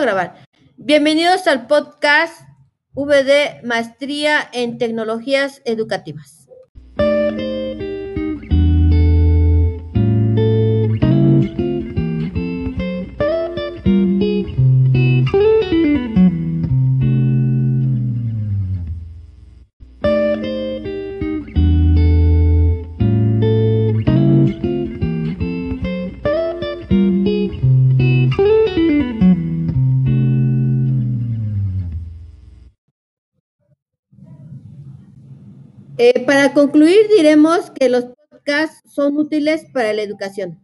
grabar. Bienvenidos al podcast VD Maestría en Tecnologías Educativas. Eh, para concluir, diremos que los podcasts son útiles para la educación.